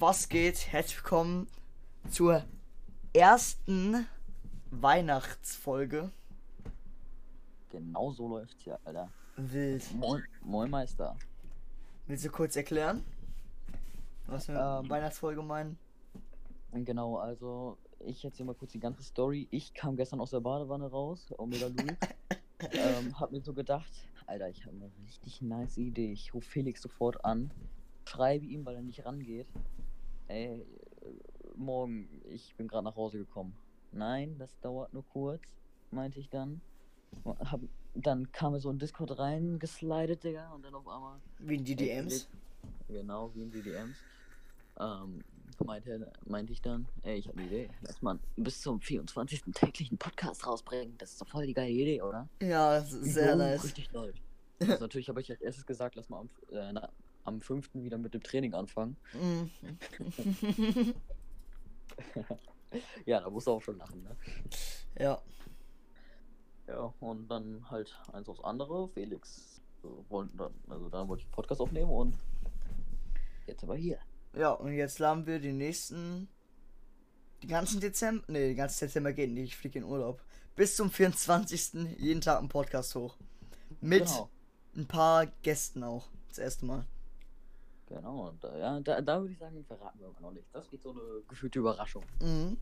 was geht? Herzlich willkommen zur ersten Weihnachtsfolge. Genau so läuft's hier, Alter. Wild. Moin, Moin Meister. Willst du kurz erklären, was wir mit Ähm. Weihnachtsfolge meinen? Genau, also ich erzähl mal kurz die ganze Story. Ich kam gestern aus der Badewanne raus, Omega Louis. ähm, hab mir so gedacht, Alter, ich habe eine richtig nice Idee. Ich rufe Felix sofort an, schreibe ihm, weil er nicht rangeht. Ey, morgen, ich bin gerade nach Hause gekommen. Nein, das dauert nur kurz, meinte ich dann. Hab, dann kam er so in Discord rein, geslidet, Digga, und dann auf einmal Wie in die DMs? Genau, wie in die DMs. Ähm, meinte, meinte ich dann, ey, ich habe eine Idee. Lass mal bis zum 24. täglichen Podcast rausbringen. Das ist doch voll die geile Idee, oder? Ja, das ist sehr Jo, nice. Richtig nice. Also natürlich habe ich als erstes gesagt, lass mal am, äh, na, am 5. wieder mit dem Training anfangen. Mm. Ja, da musst du auch schon lachen, ne? ja, Ja, und dann halt eins aufs andere. Felix wollten dann, also da wollte ich einen Podcast aufnehmen und jetzt aber hier. ja, und jetzt laden wir die nächsten. Die ganzen Dezember. Ne, den ganzen Dezember geht nicht. Ich fliege in Urlaub. Bis zum 24. jeden Tag einen Podcast hoch. Mit Genau. ein paar Gästen auch. Das erste Mal. Genau, da, ja, da, da würde ich sagen, verraten wir aber noch nicht. Das wird so eine gefühlte Überraschung. Mhm.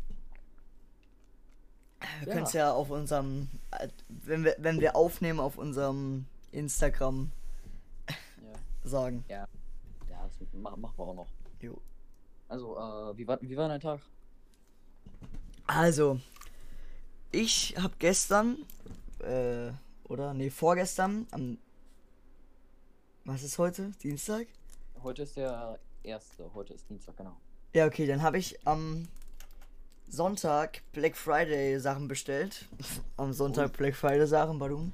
Wir Ja. können es ja auf unserem, äh, wenn wir, wenn wir aufnehmen, auf unserem Instagram Ja, sagen. ja das machen, machen wir auch noch. Jo. Also, äh, wie war, wie war dein Tag? Also, ich habe gestern, äh, oder, nee, vorgestern, am, was ist heute? Dienstag? Heute ist der erste, heute ist Dienstag, genau. Ja, okay, dann habe ich am Sonntag Black Friday Sachen bestellt. am Sonntag Black Friday Sachen, warum?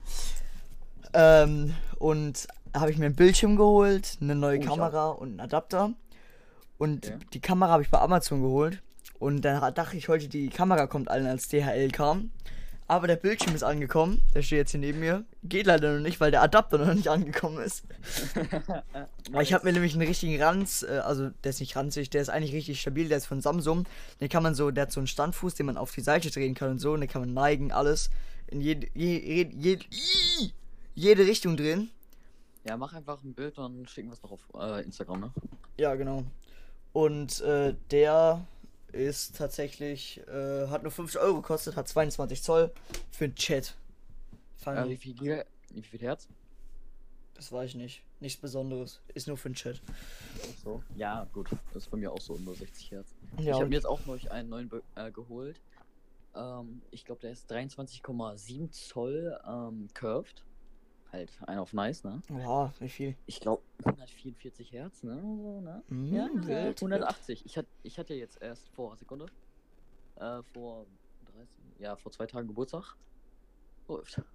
Ähm, und habe ich mir ein Bildschirm geholt, eine neue Oh, Kamera und einen Adapter. Und Okay. die Kamera habe ich bei Amazon geholt. Und dann dachte ich heute, die Kamera kommt allen als DHL kam. Aber der Bildschirm ist angekommen. Der steht jetzt hier neben mir. Geht leider noch nicht, weil der Adapter noch nicht angekommen ist. Aber ich habe mir nämlich einen richtigen Ranz, äh, also der ist nicht ranzig, der ist eigentlich richtig stabil, der ist von Samsung. Den kann man so, der hat so einen Standfuß, den man auf die Seite drehen kann und so, und den kann man neigen, alles in jede, je, je, je, ii, jede Richtung drehen. Ja, mach einfach ein Bild und schicken wir es noch auf äh, Instagram, ne? Ja, genau. Und äh, der ist tatsächlich, äh, hat nur 50 Euro gekostet, hat 22 Zoll für den Chat. Fang, Äh, wie viel Giga, wie viel Herz? das weiß ich nicht. Nichts Besonderes. Ist nur für den Chat. So. Ja, gut. Das ist bei mir auch so nur 60 Hertz. Ja, ich habe mir jetzt auch neulich einen neuen äh, geholt. Ähm, ich glaube, der ist 23,7 Zoll ähm, curved. Halt einer auf nice, ne? ja, wie viel? Ich glaube 144 Hertz, ne? So, ne? Mhm, ja, wild, 180. Ich, hat, ich hatte jetzt erst vor Sekunde. Äh, vor 30, ja, vor zwei Tagen Geburtstag. Läuft.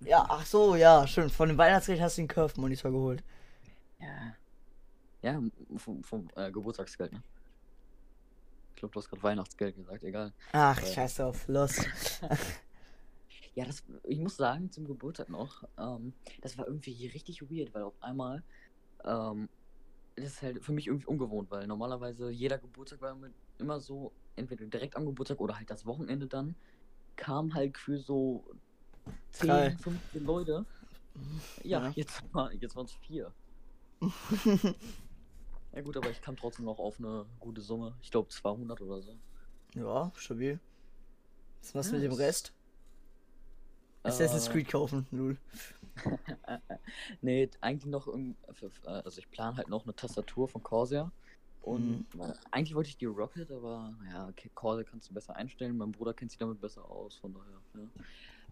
Ja, ach so, ja, stimmt. Von dem Weihnachtsgeld hast du den Curve-Monitor geholt. Ja. Ja, vom, vom äh, Geburtstagsgeld, ne? Ich glaube, du hast gerade Weihnachtsgeld gesagt, egal. Ach, Ja. scheiß drauf, los. Ja, das, ich muss sagen, zum Geburtstag noch, ähm, das war irgendwie richtig weird, weil auf einmal, ähm, das ist halt für mich irgendwie ungewohnt, weil normalerweise jeder Geburtstag war immer- so, entweder direkt am Geburtstag oder halt das Wochenende dann, kam halt für so 10, Drei. 15 Leute. Ja, Ja. jetzt, war, jetzt waren es vier. Ja gut, aber ich kam trotzdem noch auf eine gute Summe. Ich glaube 200 oder so. ja, stabil. Was machst du Ja, mit dem Rest? Assassin's Äh, Creed kaufen, null. nee, eigentlich noch irgend- für- für- also ich plane halt noch eine Tastatur von Corsair. Und äh, eigentlich wollte ich die Rocket, aber ja, okay, Corsair kannst du besser einstellen. Mein Bruder kennt sich damit besser aus, von daher,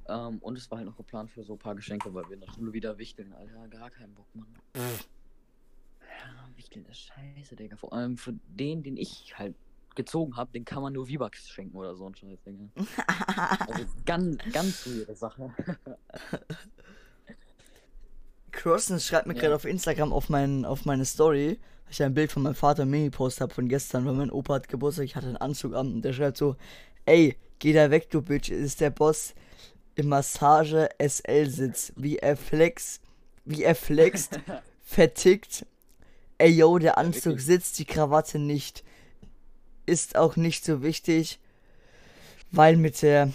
ja. Ähm, und es war halt noch geplant für so ein paar Geschenke, weil wir in der Schule wieder wichteln, Alter. Gar keinen Bock, Mann. Ja, wichteln ist scheiße, Digga. Vor allem für den, den ich halt gezogen habe, den kann man nur V-Bucks schenken oder so ein Scheiß, Digga. Also ganz, ganz weirde Sache. Crossen schreibt mir Ja. gerade auf Instagram auf, mein, auf meine Story, weil ich ein Bild von meinem Vater Mini-Post habe von gestern, weil mein Opa hat Geburtstag, ich hatte einen Anzug an und der schreibt so, ey, geh da weg, du Bitch, es ist der Boss im Massage SL-Sitz, wie er flex, wie er flext, vertickt, Ey, yo, der Anzug sitzt, die Krawatte nicht. Ist auch nicht so wichtig, weil mit der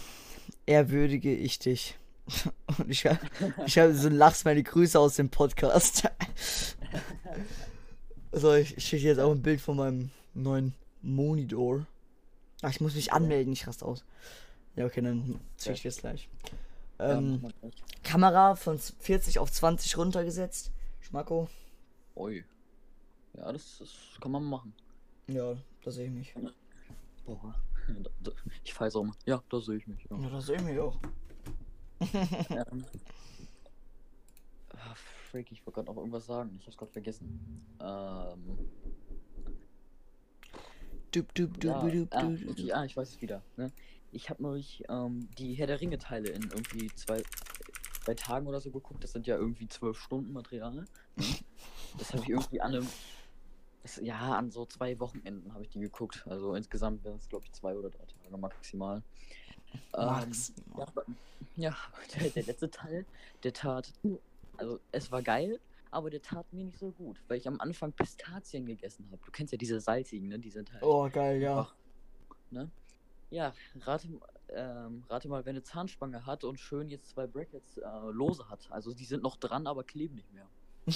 ehrwürdige ich dich. Und ich, hab- ich habe so lachst meine Grüße aus dem Podcast. so, ich, schicke jetzt auch ein Bild von meinem neuen Monitor. Ach, ich muss mich anmelden, ich raste aus. Ja, okay, dann schicke ich jetzt gleich. Ja, Ähm, gleich. Kamera von 40 auf 20 runtergesetzt. Schmacko. Ui. Ja, das, das kann man machen. Ja, da sehe ich mich. Boah. Ich weiß auch mal. Ja, da sehe ich mich. Ja. Ja, da sehe ich mich auch. ähm. ah, Freak, ich wollte gerade noch irgendwas sagen. Ich hab's gerade vergessen. Ähm. Dup, dup, dup, Ja, dup, ah, dup, dup. okay, ah, ich weiß es wieder. Ne? Ich habe neulich ähm, die Herr der Ringe-Teile in irgendwie zwei, zwei Tagen oder so geguckt. Das sind ja irgendwie zwölf Stunden Material. Ne? Das habe ich irgendwie an einem. Ja, an so zwei Wochenenden habe ich die geguckt. Also insgesamt wären es, glaube ich, zwei oder drei Tage maximal. Ähm, Max. ja, aber- ja der, der letzte Teil, der tat. Also, es war geil, aber der tat mir nicht so gut, weil ich am Anfang Pistazien gegessen habe. Du kennst ja diese salzigen, ne? Die sind halt. Oh, geil, ja. Ach, ne? Ja, rate, ähm, rate mal, wer eine Zahnspange hat und schön jetzt zwei Brackets äh, lose hat. Also die sind noch dran, aber kleben nicht mehr.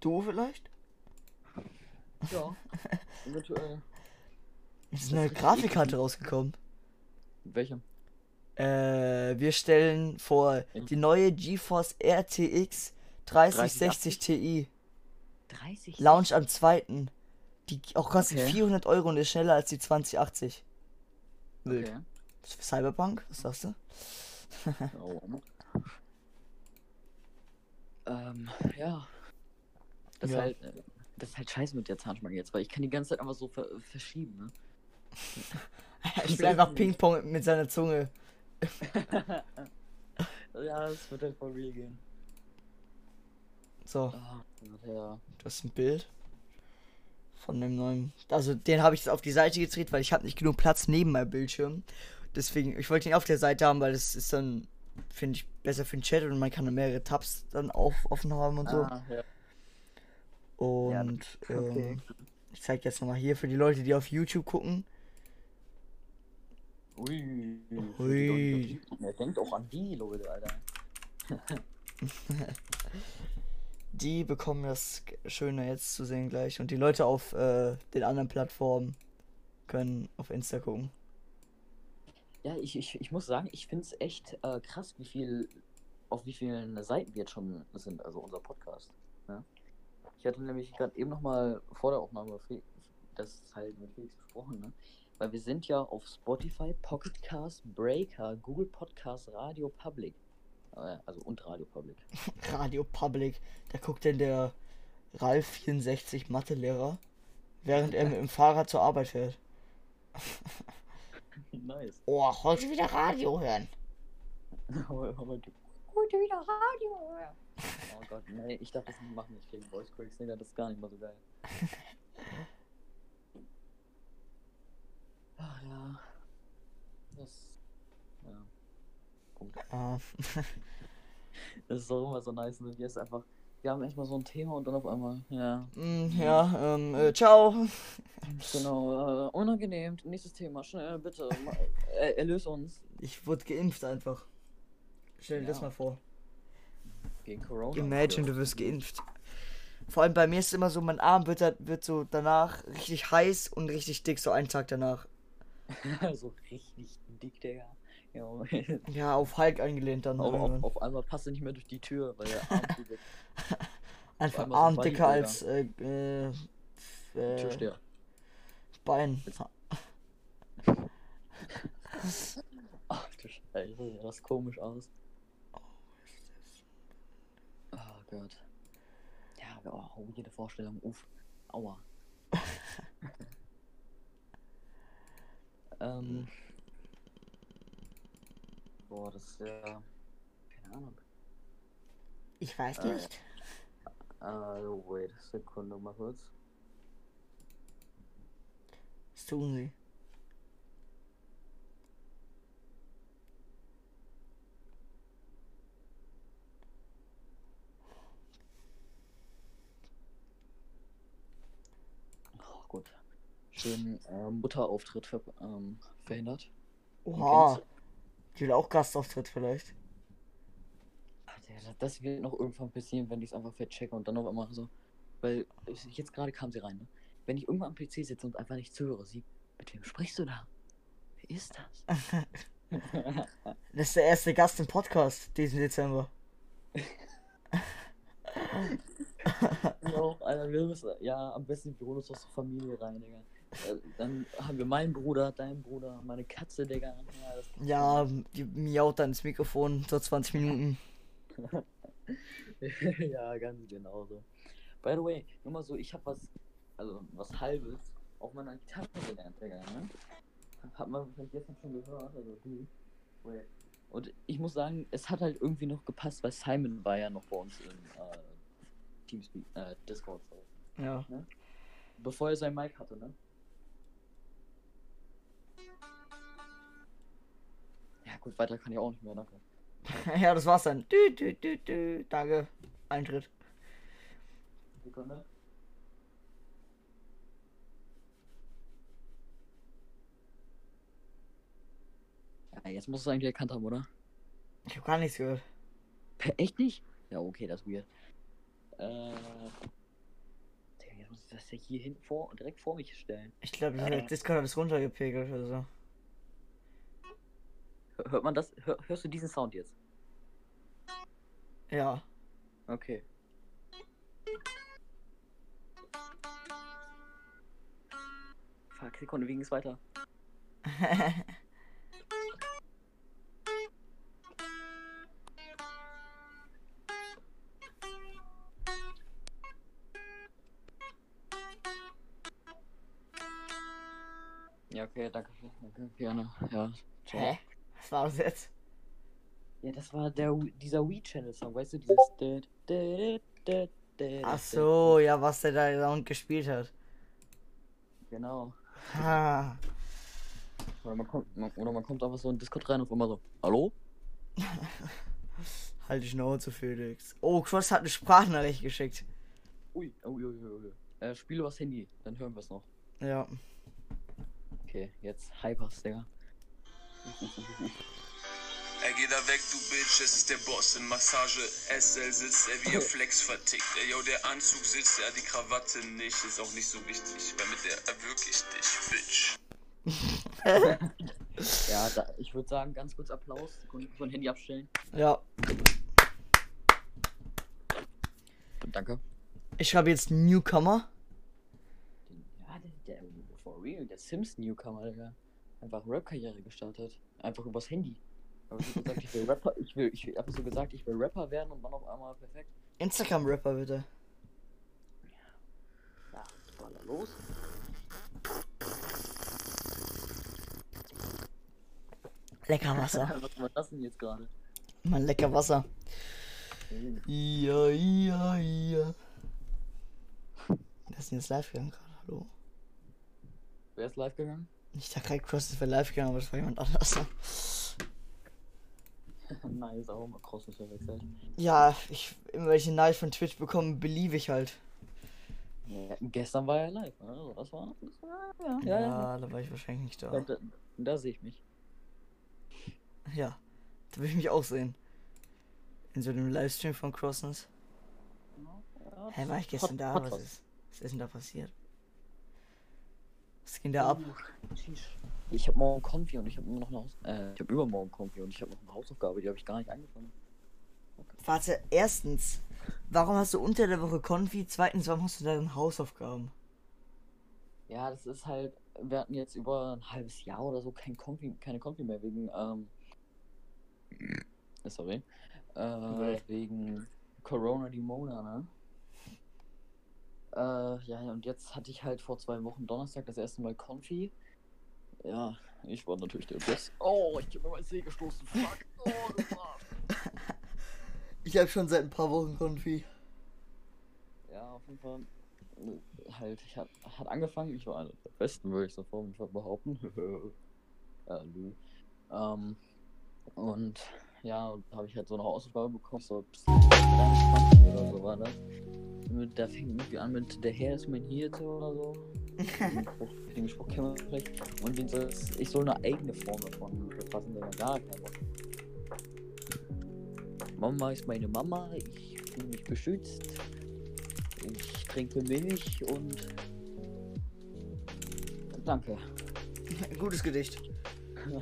Du vielleicht? Ja, eventuell. Es ist eine richtig Grafikkarte rausgekommen. Welche? Äh, wir stellen vor die neue GeForce RTX 3060 Ti. 30? Launch am 2. Die auch kostet Okay. 400 Euro und ist schneller als die 2080. Wild. Okay. Cyberpunk? Was sagst du? Oh. ähm, ja. Das, Ja. Halt, äh, das ist halt scheiße mit der Zahnspange jetzt, weil ich kann die ganze Zeit einfach so ver verschieben, ne? Ich spiele einfach Ping-Pong mit seiner Zunge. ja, das wird halt voll real gehen. So, Ah, ja. das ist ein Bild von dem neuen. Also den habe ich jetzt auf die Seite gedreht, weil ich habe nicht genug Platz neben meinem Bildschirm. Deswegen, ich wollte ihn auf der Seite haben, weil das ist dann, finde ich, besser für den Chat und man kann dann mehrere Tabs dann auf, offen haben und so. Ah, ja. Und okay. ähm, ich zeige jetzt nochmal hier für die Leute, die auf YouTube gucken. Ui. Ui. Er denkt auch an die Leute, Alter. Die bekommen das Schöne jetzt zu sehen gleich. Und die Leute auf äh, den anderen Plattformen können auf Insta gucken. Ja, ich, ich, ich muss sagen, ich finde es echt äh, krass, wie viel, auf wie vielen Seiten wir jetzt schon sind, also unser Podcast. Ja? Ich hatte nämlich gerade eben nochmal vor der Aufnahme das halt mit Felix besprochen, ne? Weil wir sind ja auf Spotify, Pocket Cast, Breaker, Google Podcast, Radio Public. Äh, Also und Radio Public. Radio Public. Da guckt denn der Ralf 64 Mathelehrer, während er mit dem Fahrrad zur Arbeit fährt. nice. Oh, heute wieder Radio hören. Heute wieder Radio. Oh Gott, nee, ich darf das nicht machen, ich krieg Voice Cracks, nee, das ist gar nicht mal so geil. Ach ja. Das. Ja. Punkt. Ah, Das ist doch immer so nice, ne? Wie es einfach. Wir haben erstmal so ein Thema und dann auf einmal, ja. mm, ja, ähm, äh, ciao. Genau, äh, unangenehm. Nächstes Thema, schnell, bitte. ma- äh, erlöse uns. Ich wurde geimpft einfach. Stell dir das Ja. mal vor. Gegen Corona. Imagine, du wirst geimpft. Vor allem bei mir ist es immer so, mein Arm wird, da- wird so danach richtig heiß und richtig dick, so einen Tag danach. so richtig dick, Digga. Ja, auf, Ja, auf Hulk eingelehnt dann. auf, irgendwann. auf einmal passt er nicht mehr durch die Tür, weil der Arm. Einfach so Arm ein dicker als äh, äh, äh. Bein. Ach du Scheiße, sieht das komisch aus. Oh Gott. Ja, aber oh, jede Vorstellung, uff. Aua. ähm. Boah, das ist ja. Keine Ahnung. Ich weiß Äh, nicht. Äh, wait, Sekunde mal kurz. Was tun sie? gut. Schön äh, Mutterauftritt ver ähm, verhindert. Oha. Ich will auch Gastauftritt vielleicht. Ach, der- das- wird noch irgendwann passieren, wenn ich es einfach verchecke und dann auf einmal so. Weil ich- jetzt gerade kam sie rein, ne? Wenn ich irgendwann am PC sitze und einfach nicht zuhöre, sie, mit wem sprichst du da? Wer ist das? Das ist der erste Gast im Podcast diesen Dezember. ja, Alter, wir müssen, ja, am besten wir holen uns aus der Familie rein, Digga. Äh, Dann haben wir meinen Bruder, deinen Bruder, meine Katze, Digga. Ja, die miaut dann ins Mikrofon so 20 Minuten. ja, ganz genau so. By the way, nur mal so, ich habe was, also was halbes auf meiner Gitarre gelernt, Digga, ne? Hat man vielleicht gestern schon gehört, also du. Wait. Und ich muss sagen, es hat halt irgendwie noch gepasst, weil Simon war ja noch bei uns im äh, Teamspeak, äh, Discord so. Ja. Bevor er sein Mic hatte, ne? Ja gut, weiter kann ich auch nicht mehr, danke. Ja, das war's dann. Dü, dü, dü, dü. Danke. Eintritt. Sekunde. Ja, jetzt muss es eigentlich erkannt haben, oder? Ich habe gar nichts gehört. Echt nicht? Ja, okay, das ist weird. Äh. Digga, jetzt muss ich das ja hier hinten vor, direkt vor mich stellen. Ich glaube, Äh. Discord hat es runtergepegelt oder so. Hör- Hört man das? Hör, hörst du diesen Sound jetzt? Ja. Okay. Fuck, Sekunde, wie ging's weiter? okay, danke. Danke, gerne. Ja. ciao. Hä? Was war das jetzt? Ja, das war der Wii- dieser Wii-Channel-Song, weißt du, dieses. Ach so, ja, was der da Sound gespielt hat. Genau. Ha. Oder man kommt, man, oder man kommt einfach so in Discord rein und immer so, hallo? Halt die Schnauze, Felix. Oh, Cross hat eine Sprachnachricht geschickt. Ui, ui, ui, ui, ui. Äh, spiele was Handy, dann hören wir es noch. Ja. Okay, jetzt Hypers, Digga. Er geht da weg, du Bitch, es ist der Boss in Massage. SL sitzt er wie er Flex vertickt. Ey, yo, der Anzug sitzt, er die Krawatte nicht. Ist auch nicht so wichtig, weil mit der erwirklich dich, Bitch. Ja, da, ich würde sagen, ganz kurz Applaus. Sekunde, ich muss mein Handy abstellen. Ja. Danke. Ich schreibe jetzt Newcomer. Den, ja, der, der, for real, der Sims Newcomer, Digga. Einfach Rap-Karriere gestartet. Einfach übers Handy. Aber ich gesagt, ich will Rapper, ich will, ich hab so gesagt, ich will Rapper werden und dann auf einmal perfekt. Instagram-Rapper, bitte. Ja, was war da los? Lecker Wasser. was war das denn jetzt gerade? Mann, lecker Wasser. Ja, ja, ja. Das ist jetzt live gegangen gerade. Hallo. Wer ist live gegangen? Ich dachte gerade, Cross ist für live gegangen, aber das war jemand anders. nice, auch mal Cross ist verwechselt. Ja, ich, immer wenn ich eine Nachricht von Twitch bekomme, beliebe ich halt. Ja, gestern war er live, also das war. Das war ja, Ja, ja, da war ich wahrscheinlich nicht Da, da. da, sehe ich mich. Ja, da will ich mich auch sehen. In so einem Livestream von Crossness. Ja, Hä, war ich gestern hat- da? Was was. ist, was ist denn da passiert? Was ging da ab? Ich habe morgen Konfi und ich habe immer noch eine Haus äh, ich habe übermorgen Konfi und ich habe noch eine Hausaufgabe, die habe ich gar nicht angefangen. Warte, erstens, warum hast du unter der Woche Konfi? Zweitens, warum hast du da dann Hausaufgaben? Ja, das ist halt, wir hatten jetzt über ein halbes Jahr oder so kein Konfi, keine Konfi mehr wegen, ähm, äh, sorry, äh, Okay. wegen Corona die Mona, ne? Äh, ja, und jetzt hatte ich halt vor zwei Wochen Donnerstag das erste Mal Konfi. Ja, ich war natürlich der Best. Oh, ich hab mir mein See gestoßen. Fuck. Oh, das war. Ich habe schon seit ein paar Wochen Konfi. Ja, auf jeden Fall. äh, Halt, ich hat, hat angefangen, ich war einer der Besten, würde ich so vor mir behaupten. ja, lü. Ähm, und ja, und habe ich halt so eine Hausaufgabe bekommen, so bis 23 oder so war das. Mit, der fängt irgendwie an mit der Herr ist mein Hirte oder so. den, Spruch, kennen wir vielleicht. Und den soll, ich soll eine eigene Form davon verfassen, der gar keinen Bock. Mama ist meine Mama, ich fühle mich beschützt. Ich trinke Milch und. Danke. Gutes Gedicht.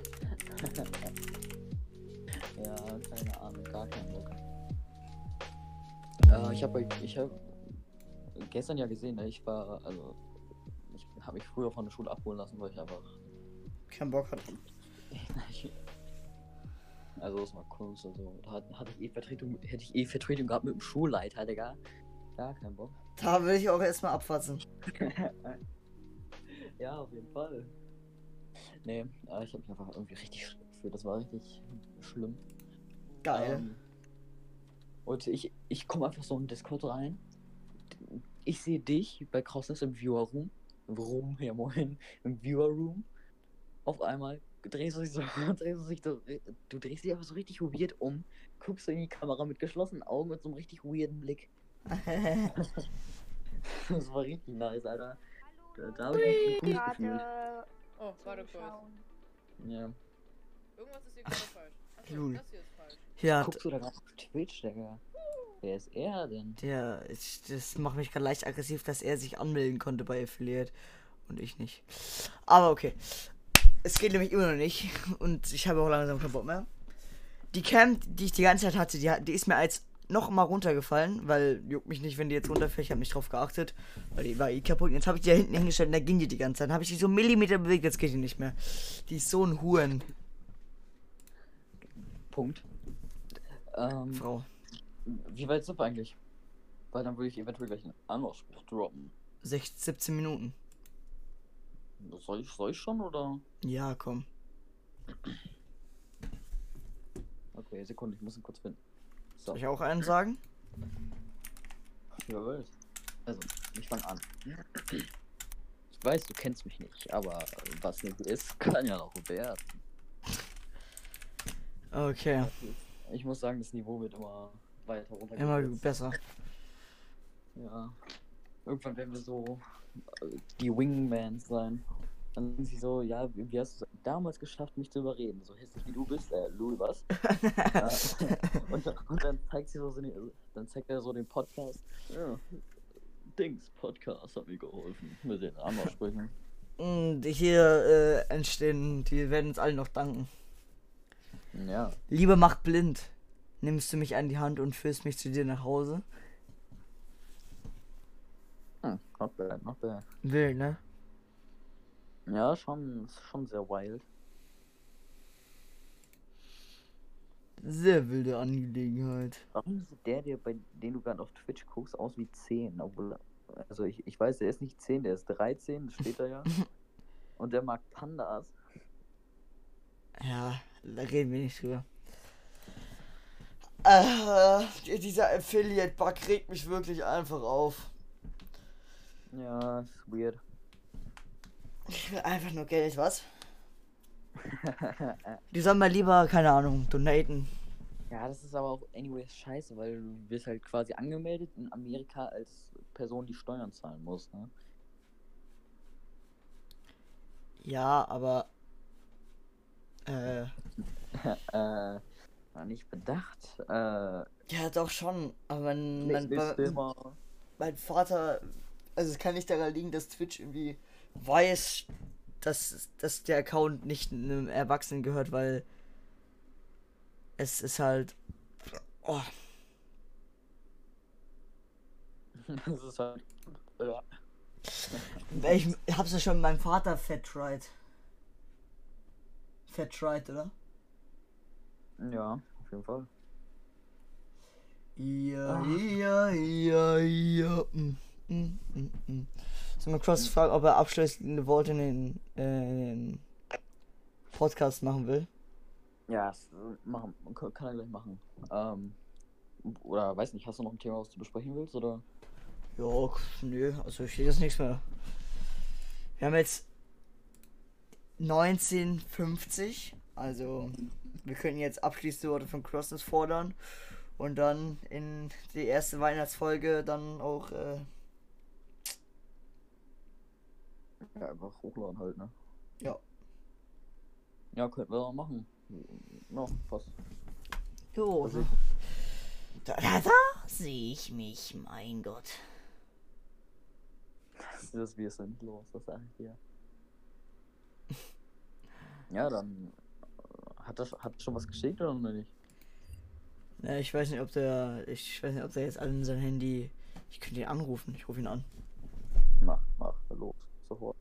ja, keine Ahnung, gar keinen Bock. Äh, ich habe ich hab gestern ja gesehen, ne, ich war, also, ich habe mich früher von der Schule abholen lassen, weil ich einfach. Kein Bock hatte. also, das war Kunst, also, da hatte, ich eh Vertretung, hätte ich eh Vertretung gehabt mit dem Schulleiter, Digga. Gar keinen Bock. Da will ich auch erstmal abfassen. ja, auf jeden Fall. Nee, äh, ich habe mich einfach irgendwie richtig schlimm gefühlt. Das war richtig schlimm. Geil. Ähm, und ich, ich komme einfach so in Discord rein. Ich sehe dich bei Crossness im Viewer Room. Room, ja moin. Im Viewer Room. Auf einmal drehst du dich so, drehst du dich so, du drehst dich einfach so richtig weird um, guckst du in die Kamera mit geschlossenen Augen und so einem richtig weirden Blick. das war richtig nice, Alter. Da, da habe ich mich gut gefühlt. Oh, warte kurz. Ja. Irgendwas ist hier gerade falsch. Achso, das hier ist falsch. ja, Guckst du da gerade auf Twitch, Digga? Wer ist er denn? der, ich, das macht mich gerade leicht aggressiv, dass er sich anmelden konnte bei Affiliate und ich nicht. Aber okay. Es geht nämlich immer noch nicht und ich habe auch langsam keinen Bock mehr. Die Cam, die ich die ganze Zeit hatte, die, die ist mir als noch mal runtergefallen, weil juckt mich nicht, wenn die jetzt runterfällt. Ich habe nicht drauf geachtet, weil die war eh kaputt. Jetzt habe ich die da hinten hingestellt und da ging die die ganze Zeit. Dann habe ich die so Millimeter bewegt, jetzt geht die nicht mehr. Die ist so ein Huren, Punkt. Ähm, Frau. Wie weit sind wir eigentlich? Weil dann würde ich eventuell gleich einen Anlaufspruch droppen. 16, 17 Minuten. Soll ich, soll ich schon oder? Ja, komm. Okay, Sekunde, ich muss ihn kurz finden. So, Soll ich auch einen sagen? ja, wild. Also, ich fange an. Ich weiß, du kennst mich nicht, aber was nicht ist, kann ja noch werden. Okay. Ich muss sagen, das Niveau wird immer weiter runter. Immer besser. Ja. Irgendwann werden wir so äh, die Wingmans sein. Dann sind sie so, ja, wie hast du es damals geschafft, mich zu überreden? So hässlich wie du bist, äh, Louis, was? ja. und, und dann zeigt sie so, so den, dann zeigt er so den Podcast. Ja. Dings Podcast hat mir geholfen mit den Anmachsprüchen. Und hier äh, entstehen, die werden uns allen noch danken. Ja. Liebe macht blind. Nimmst du mich an die Hand und führst mich zu dir nach Hause? Hm, not bad, not bad. Wild, ne? Ja, schon, schon sehr wild. Sehr wilde Angelegenheit. Warum sieht der, der bei den du gerade auf Twitch guckst, aus wie 10? Obwohl, also ich, ich weiß, der ist nicht 10, der ist 13, das steht da ja. Und der mag Pandas. Ja, da reden wir nicht drüber. Äh, dieser Affiliate-Bug regt mich wirklich einfach auf. Ja, ist weird. Ich will einfach nur Geld, was? Die sollen mal lieber, keine Ahnung, donaten. ja, das ist aber auch anyways scheiße, weil du wirst halt quasi angemeldet in Amerika als Person, die Steuern zahlen muss, ne? Ja, aber. Äh. äh, war nicht bedacht. Äh, Ja, doch schon. Aber mein, mein, mein Vater. Also, es kann nicht daran liegen, dass Twitch irgendwie weiß, dass, dass der Account nicht einem Erwachsenen gehört, weil. Es ist halt. Oh, das ist halt. Ja. ich hab's ja schon mit meinem Vater fett tried. Fett tried, oder? Ja, auf jeden Fall. Ja, ja, ja, ja. Mm, mm, mm, mm. Mal Cross fragen, ob er abschließende Worte in den, äh, in den Podcast machen will? Ja, das, äh, machen, kann er gleich machen. Ähm, oder weiß nicht, hast du noch ein Thema, was du besprechen willst, oder? Ja, nö, also ich sehe das nichts mehr. Wir haben jetzt 1950, also wir können jetzt abschließende Worte von Crosses fordern. Und dann in die erste Weihnachtsfolge dann auch, äh, Ja, einfach hochladen halt, ne? Ja. Ja, könnten wir auch machen. Ja, fast. jo, Also ich- da, da, da sehe ich mich, mein Gott. Das ist wir sind los, das sag ich dir. Ja, dann hat das hat schon was geschickt oder noch nicht? Ja, ich weiß nicht, ob der, ich weiß nicht, ob der jetzt an sein Handy, ich könnte ihn anrufen, ich rufe ihn an. Mach, mach, los, sofort.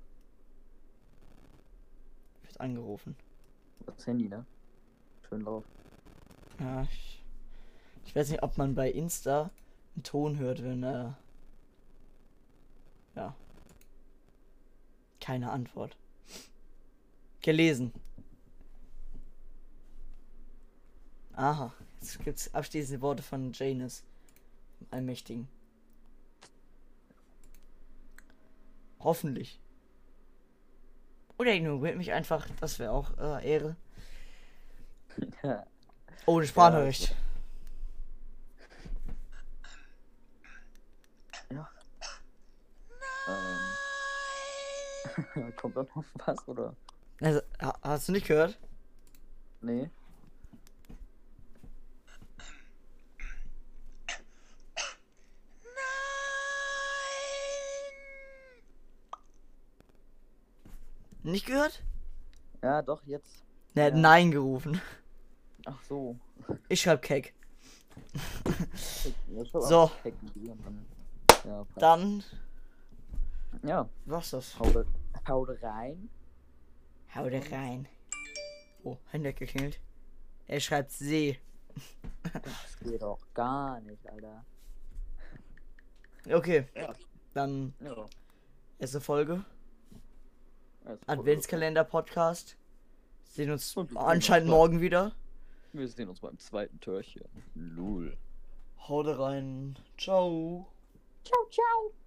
Wird angerufen. Das Handy, ne? Schön laut. Ja, ich, ich weiß nicht, ob man bei Insta einen Ton hört, wenn er. Ja. Keine Antwort. Gelesen. Aha, jetzt gibt's abschließende Worte von Janus, dem Allmächtigen. Hoffentlich. Oder ignoriert mich einfach, das wäre auch äh, Ehre. Oh, eine Sprachnachricht. Ja. Ähm. Kommt da noch was, oder? Also, ha- hast du nicht gehört? Nee. Nicht gehört? Ja, doch, jetzt. Er hat Ja. Nein gerufen. Ach so. Ich schreib Keck. So. auch dann- Ja. Dann ja war's das. hau, hau rein. Hau rein. Oh, hat geklingelt. Er schreibt See. Das geht doch gar nicht, Alter. Okay, Ja. dann Ja. erste Folge. Also, Adventskalender-Podcast. Sehen uns Und wir sehen anscheinend morgen wieder. Wir sehen uns beim zweiten Türchen. Lul. Haut rein. Ciao. Ciao, ciao.